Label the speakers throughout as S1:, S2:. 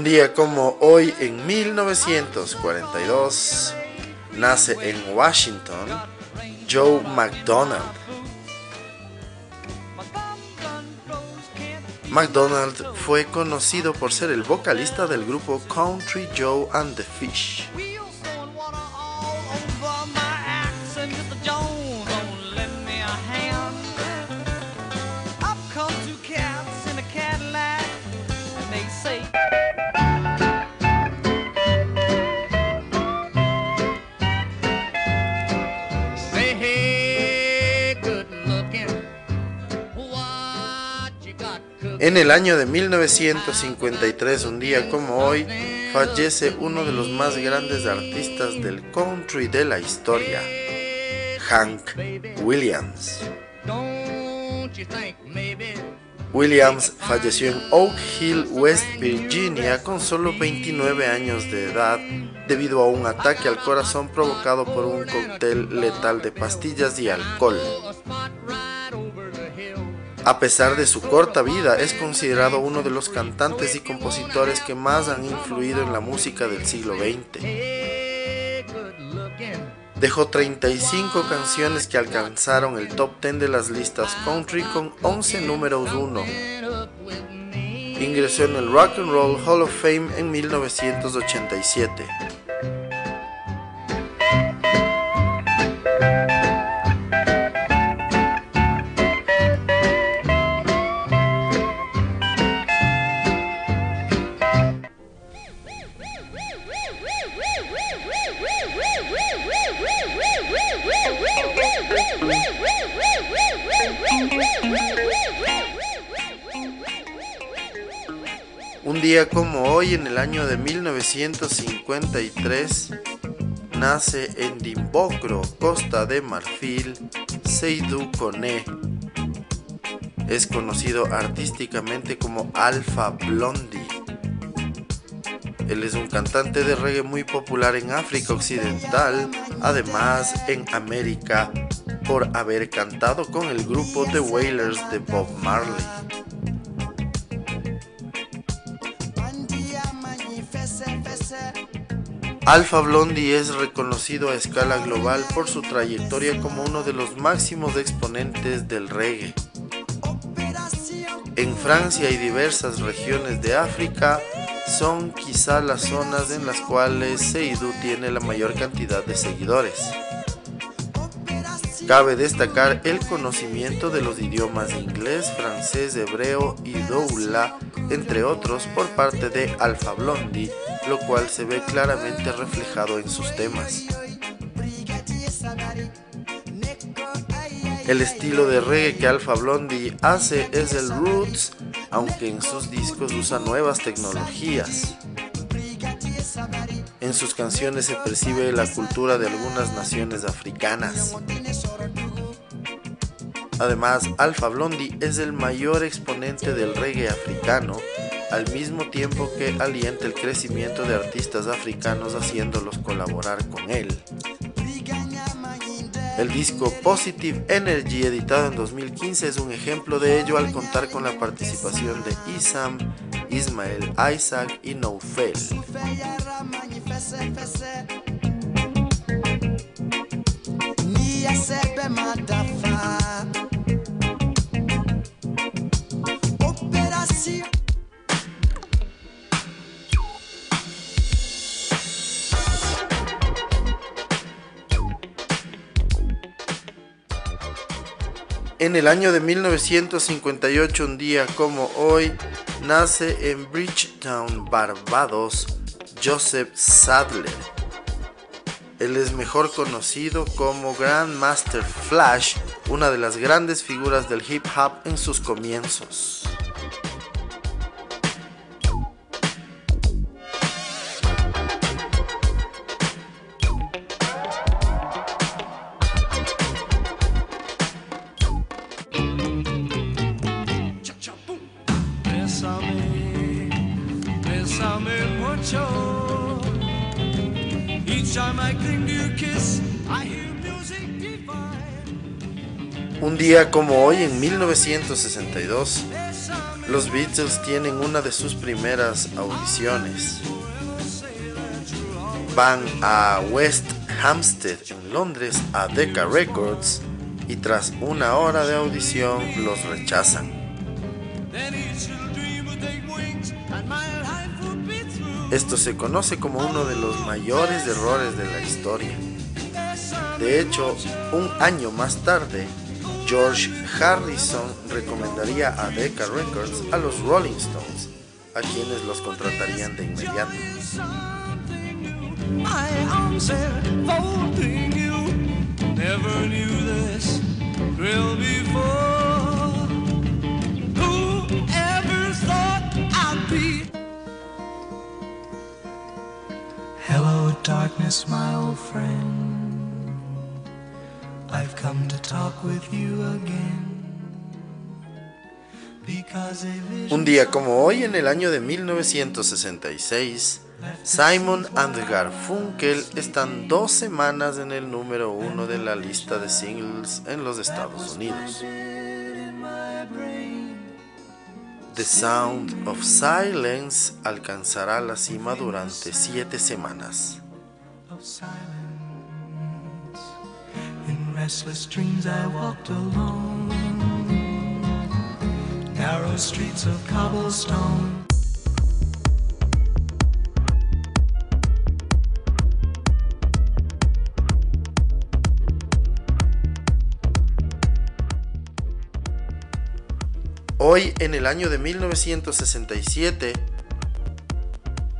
S1: Un día como hoy, en 1942, nace en Washington Joe McDonald. McDonald fue conocido por ser el vocalista del grupo Country Joe and the Fish. En el año de 1953, un día como hoy, fallece uno de los más grandes artistas del country de la historia, Hank Williams. Williams falleció en Oak Hill, West Virginia, con solo 29 años de edad debido a un ataque al corazón provocado por un cóctel letal de pastillas y alcohol. A pesar de su corta vida, es considerado uno de los cantantes y compositores que más han influido en la música del siglo XX. Dejó 35 canciones que alcanzaron el top 10 de las listas country con 11 números 1. Ingresó en el Rock and Roll Hall of Fame en 1987. En el año de 1953, nace en Dimbocro, Costa de Marfil, Seydou Kone. Es conocido artísticamente como Alpha Blondie. Él es un cantante de reggae muy popular en África Occidental, además en América, por haber cantado con el grupo The Wailers de Bob Marley. Alpha Blondie es reconocido a escala global por su trayectoria como uno de los máximos exponentes del reggae. En Francia y diversas regiones de África son quizá las zonas en las cuales Seydou tiene la mayor cantidad de seguidores. Cabe destacar el conocimiento de los idiomas inglés, francés, hebreo y doula, entre otros, por parte de Alpha Blondie, lo cual se ve claramente reflejado en sus temas. El estilo de reggae que Alpha Blondie hace es el roots, aunque en sus discos usa nuevas tecnologías. En sus canciones se percibe la cultura de algunas naciones africanas. Además, Alpha Blondie es el mayor exponente del reggae africano, al mismo tiempo que alienta el crecimiento de artistas africanos haciéndolos colaborar con él. El disco Positive Energy, editado en 2015, es un ejemplo de ello al contar con la participación de Isam, Ismael, Isaac y Noufel. En el año de 1958, un día como hoy, nace en Bridgetown, Barbados, Joseph Sadler. Él es mejor conocido como Grandmaster Flash, una de las grandes figuras del hip hop en sus comienzos. Día como hoy en 1962, los Beatles tienen una de sus primeras audiciones. Van a West Hampstead en Londres a Decca Records y tras una hora de audición los rechazan. Esto se conoce como uno de los mayores errores de la historia. De hecho, un año más tarde, George Harrison recomendaría a Decca Records a los Rolling Stones, a quienes los contratarían de inmediato.
S2: Hello, darkness, my old friend. Come to talk with you again.
S1: Un día como hoy, en el año de 1966, Simon and Garfunkel están dos semanas en el número uno de la lista de singles en los Estados Unidos. The Sound of Silence alcanzará la cima durante siete semanas. Restless dreams I walked alone. Narrow streets of cobblestone. Hoy, en el año de 1967,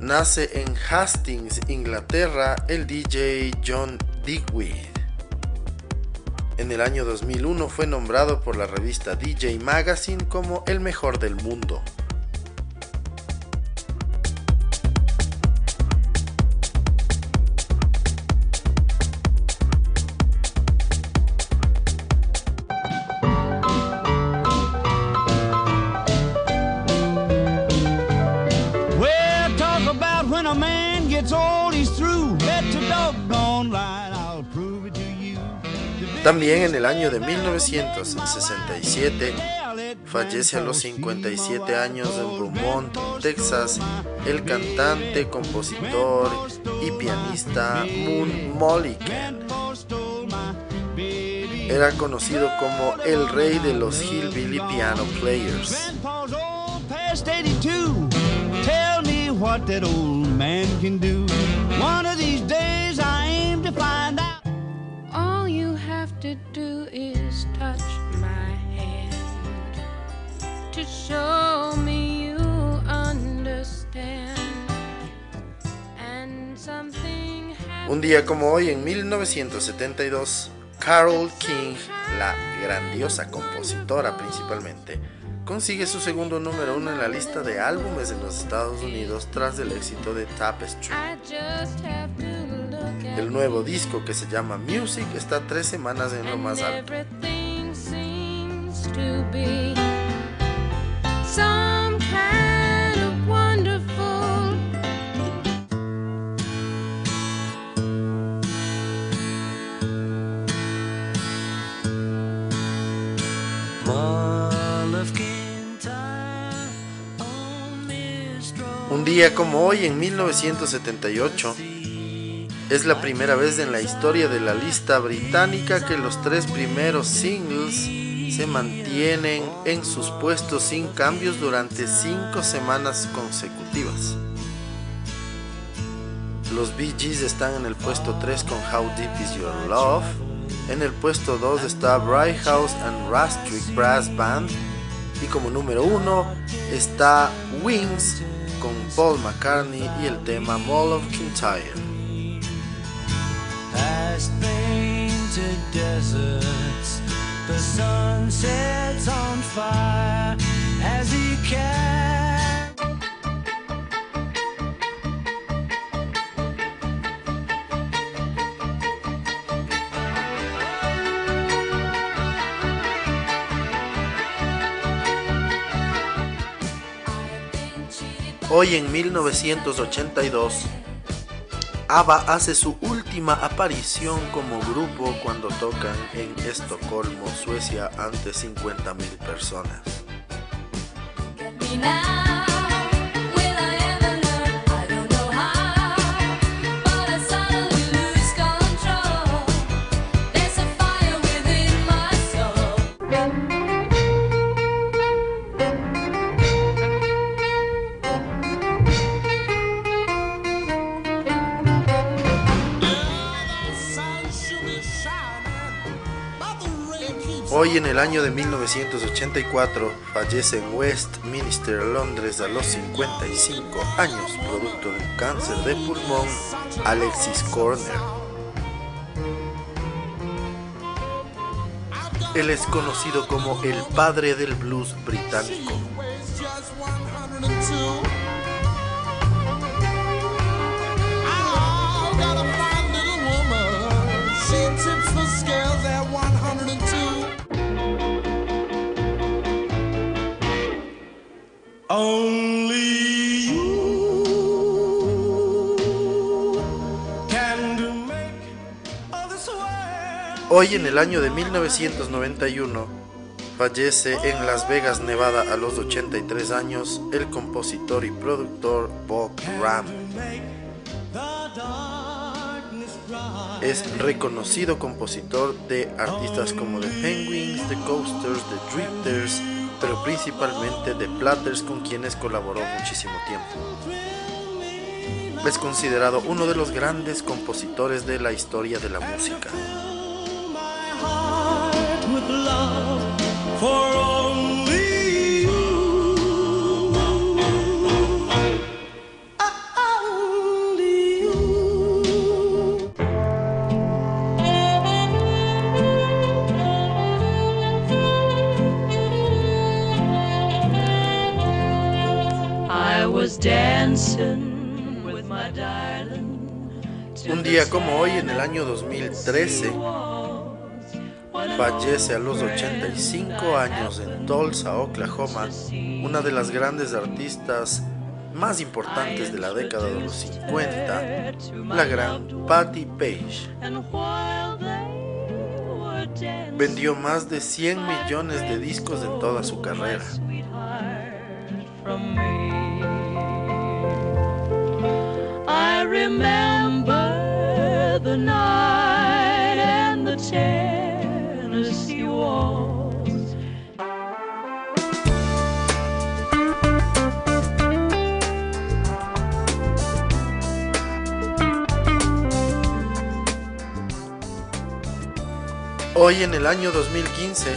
S1: nace en Hastings, Inglaterra, el DJ John Digweed. En el año 2001 fue nombrado por la revista DJ Magazine como el mejor del mundo. También en el año de 1967 fallece a los 57 años en Beaumont, Texas, el cantante, compositor y pianista Moon Mulligan. Era conocido como el rey de los Hillbilly Piano Players. Un día como hoy, en 1972, Carole King, la grandiosa compositora principalmente, consigue su segundo número uno en la lista de álbumes en los Estados Unidos tras el éxito de Tapestry. El nuevo disco que se llama Music está tres semanas en lo más alto. Un día como hoy, en 1978, es la primera vez en la historia de la lista británica que los tres primeros singles se mantienen en sus puestos sin cambios durante cinco semanas consecutivas. Los Bee Gees están en el puesto 3 con How Deep Is Your Love. En el puesto 2 está Bright House and Rastrick Brass Band. Y como número 1 está Wings con Paul McCartney y el tema Mall of Kintyre. The sun sets on fire as he Hoy en 1982, ABBA hace su última aparición como grupo cuando tocan en Estocolmo, Suecia, ante 50.000 personas. En el año de 1984 fallece en Westminster, Londres, a los 55 años, producto de un cáncer de pulmón, Alexis Corner. Él es conocido como el padre del blues británico. Hoy en el año de 1991 fallece en Las Vegas, Nevada a los 83 años el compositor y productor Bob Ram. Es reconocido compositor de artistas como The Penguins, The Coasters, The Drifters, pero principalmente de Platters con quienes colaboró muchísimo tiempo. Es considerado uno de los grandes compositores de la historia de la música. Un día como hoy, en el año 2013, fallece a los 85 años en Tulsa, Oklahoma, una de las grandes artistas más importantes de la década de los 50, la gran Patti Page. Vendió más de 100 millones de discos en toda su carrera. Hoy en el año 2015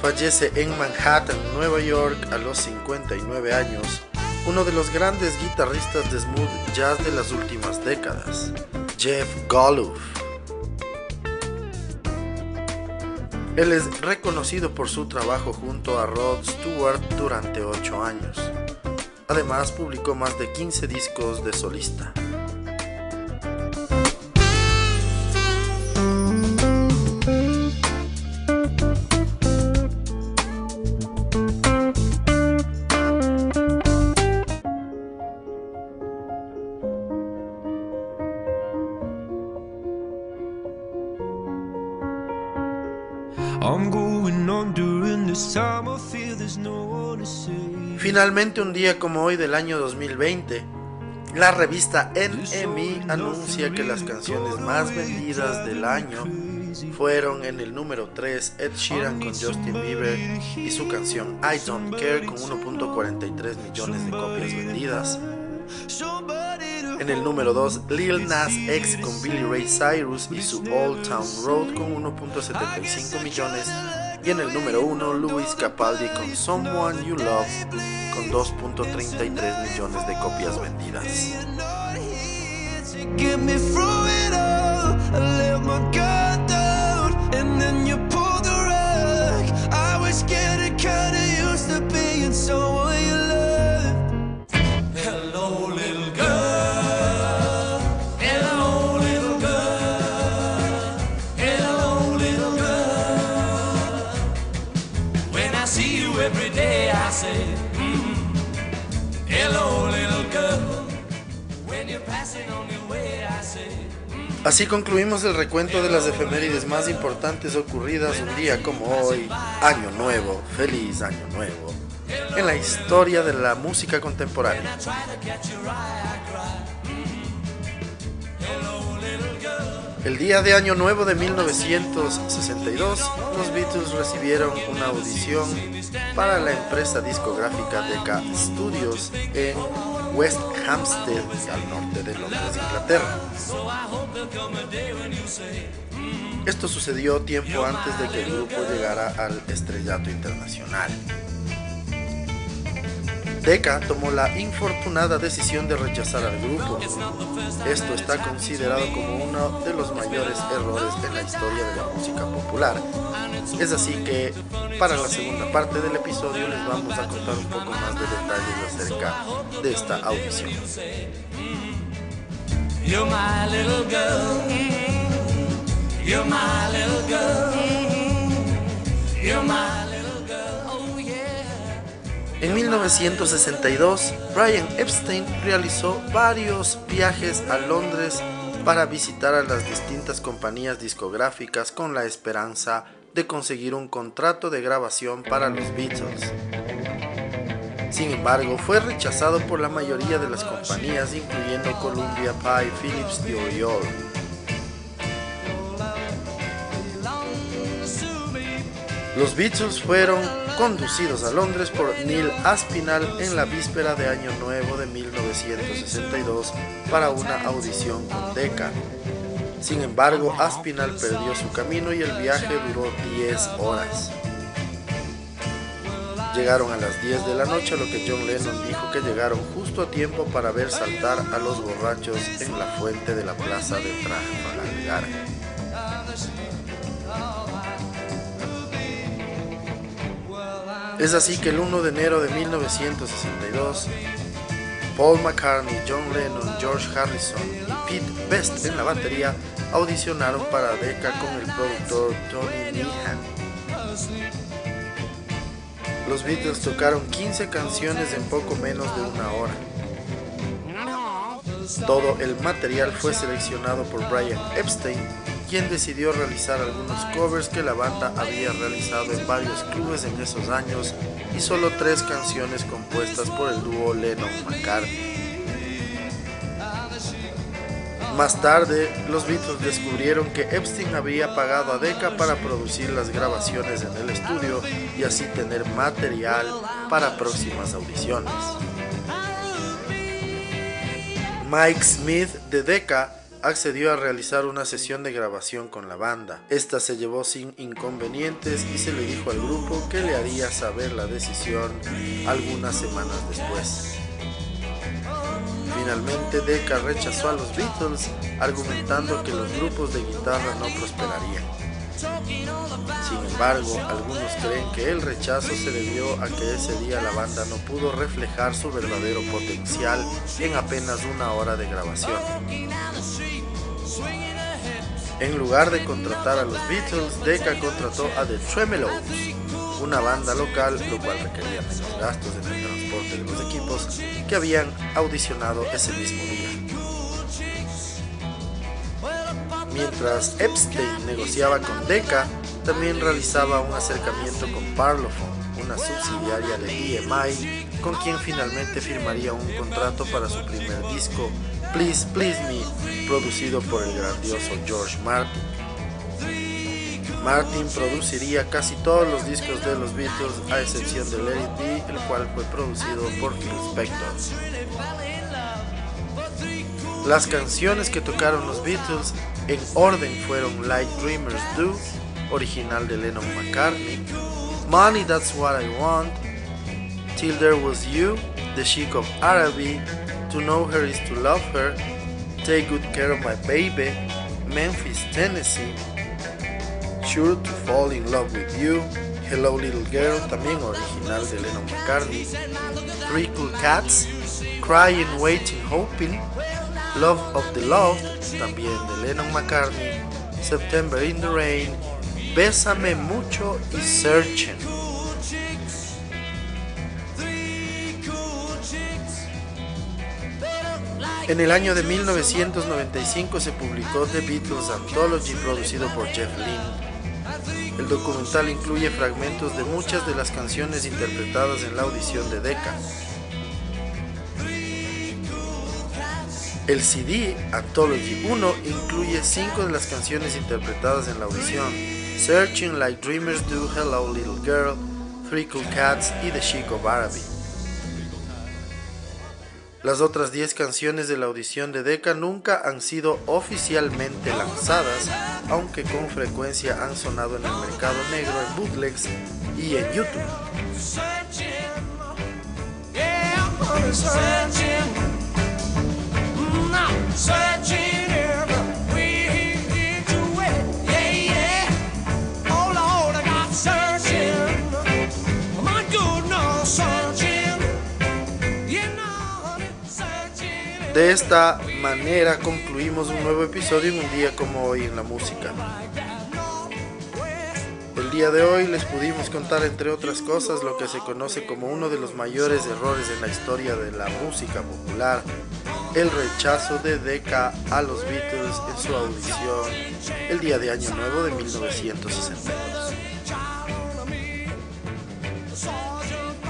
S1: fallece en Manhattan, Nueva York a los 59 años uno de los grandes guitarristas de smooth jazz de las últimas décadas, Jeff Goluf. Él es reconocido por su trabajo junto a Rod Stewart durante 8 años. Además, publicó más de 15 discos de solista. Finalmente, un día como hoy del año 2020, la revista NME anuncia que las canciones más vendidas del año fueron en el número 3 Ed Sheeran con Justin Bieber y su canción I Don't Care con 1.43 millones de copias vendidas. En el número 2 Lil Nas X con Billy Ray Cyrus y su Old Town Road con 1.75 millones y en el número 1, Luis Capaldi con Someone You Love con 2.33 millones de copias vendidas. Así concluimos el recuento de las efemérides más importantes ocurridas un día como hoy, Año Nuevo, feliz Año Nuevo, en la historia de la música contemporánea. El día de Año Nuevo de 1962, los Beatles recibieron una audición para la empresa discográfica Decca Studios en West Hampstead, al norte de Londres, Inglaterra. Esto sucedió tiempo antes de que el grupo llegara al estrellato internacional. Decca tomó la infortunada decisión de rechazar al grupo. Esto está considerado como uno de los mayores errores en la historia de la música popular. Es así que para la segunda parte del episodio les vamos a contar un poco más de detalles acerca de esta audición. En 1962, Brian Epstein realizó varios viajes a Londres para visitar a las distintas compañías discográficas con la esperanza de conseguir un contrato de grabación para los Beatles. Sin embargo, fue rechazado por la mayoría de las compañías, incluyendo Columbia Pie, Philips y Oriole. Los Beatles fueron conducidos a Londres por Neil Aspinall en la víspera de Año Nuevo de 1962 para una audición con Decca. Sin embargo, Aspinall perdió su camino y el viaje duró 10 horas. Llegaron a las 10 de la noche, a lo que John Lennon dijo que llegaron justo a tiempo para ver saltar a los borrachos en la fuente de la plaza de Trafalgar. Es así que el 1 de enero de 1962, Paul McCartney, John Lennon, George Harrison y Pete Best en la batería audicionaron para Decca con el productor Tony Meehan. Los Beatles tocaron 15 canciones en poco menos de una hora. Todo el material fue seleccionado por Brian Epstein quien decidió realizar algunos covers que la banda había realizado en varios clubes en esos años y solo tres canciones compuestas por el dúo Lennon-McCartney. Más tarde, los Beatles descubrieron que Epstein había pagado a Decca para producir las grabaciones en el estudio y así tener material para próximas audiciones. Mike Smith de Decca accedió a realizar una sesión de grabación con la banda. Esta se llevó sin inconvenientes y se le dijo al grupo que le haría saber la decisión algunas semanas después. Finalmente, Decca rechazó a los Beatles, argumentando que los grupos de guitarra no prosperarían. Sin embargo, algunos creen que el rechazo se debió a que ese día la banda no pudo reflejar su verdadero potencial en apenas una hora de grabación. En lugar de contratar a los Beatles, Decca contrató a The Tremeloes, una banda local, lo cual requería menos gastos en el transporte de los equipos que habían audicionado ese mismo día. Mientras Epstein negociaba con Decca, también realizaba un acercamiento con Parlophone, una subsidiaria de EMI, con quien finalmente firmaría un contrato para su primer disco, Please Please Me, producido por el grandioso George Martin. Martin produciría casi todos los discos de los Beatles a excepción de Let It el cual fue producido por Phil Spector. Las canciones que tocaron los Beatles en orden fueron Like Dreamers Do, original de Lennon McCartney, Money That's What I Want, Till There Was You, The Sheik of Araby, To Know Her Is To Love Her, Take Good Care of My Baby, Memphis, Tennessee, Sure to Fall in Love with You, Hello Little Girl, también original de Lennon McCartney, Three Cool Cats, Crying, Waiting, Hoping, Love of the Love, también de Lennon McCartney, September in the Rain, Bésame mucho y Searching. En el año de 1995 se publicó The Beatles Anthology producido por Jeff Lynne. El documental incluye fragmentos de muchas de las canciones interpretadas en la audición de Decca. El CD Anthology 1 incluye 5 de las canciones interpretadas en la audición, Searching Like Dreamers Do, Hello Little Girl, Three Cool Cats y The Chic of. Las otras 10 canciones de la audición de Decca nunca han sido oficialmente lanzadas, aunque con frecuencia han sonado en el mercado negro en bootlegs y en YouTube. De esta manera concluimos un nuevo episodio en un día como hoy en la música. El día de hoy les pudimos contar entre otras cosas lo que se conoce como uno de los mayores errores en la historia de la música popular, el rechazo de Decca a los Beatles en su audición el día de Año Nuevo de 1962.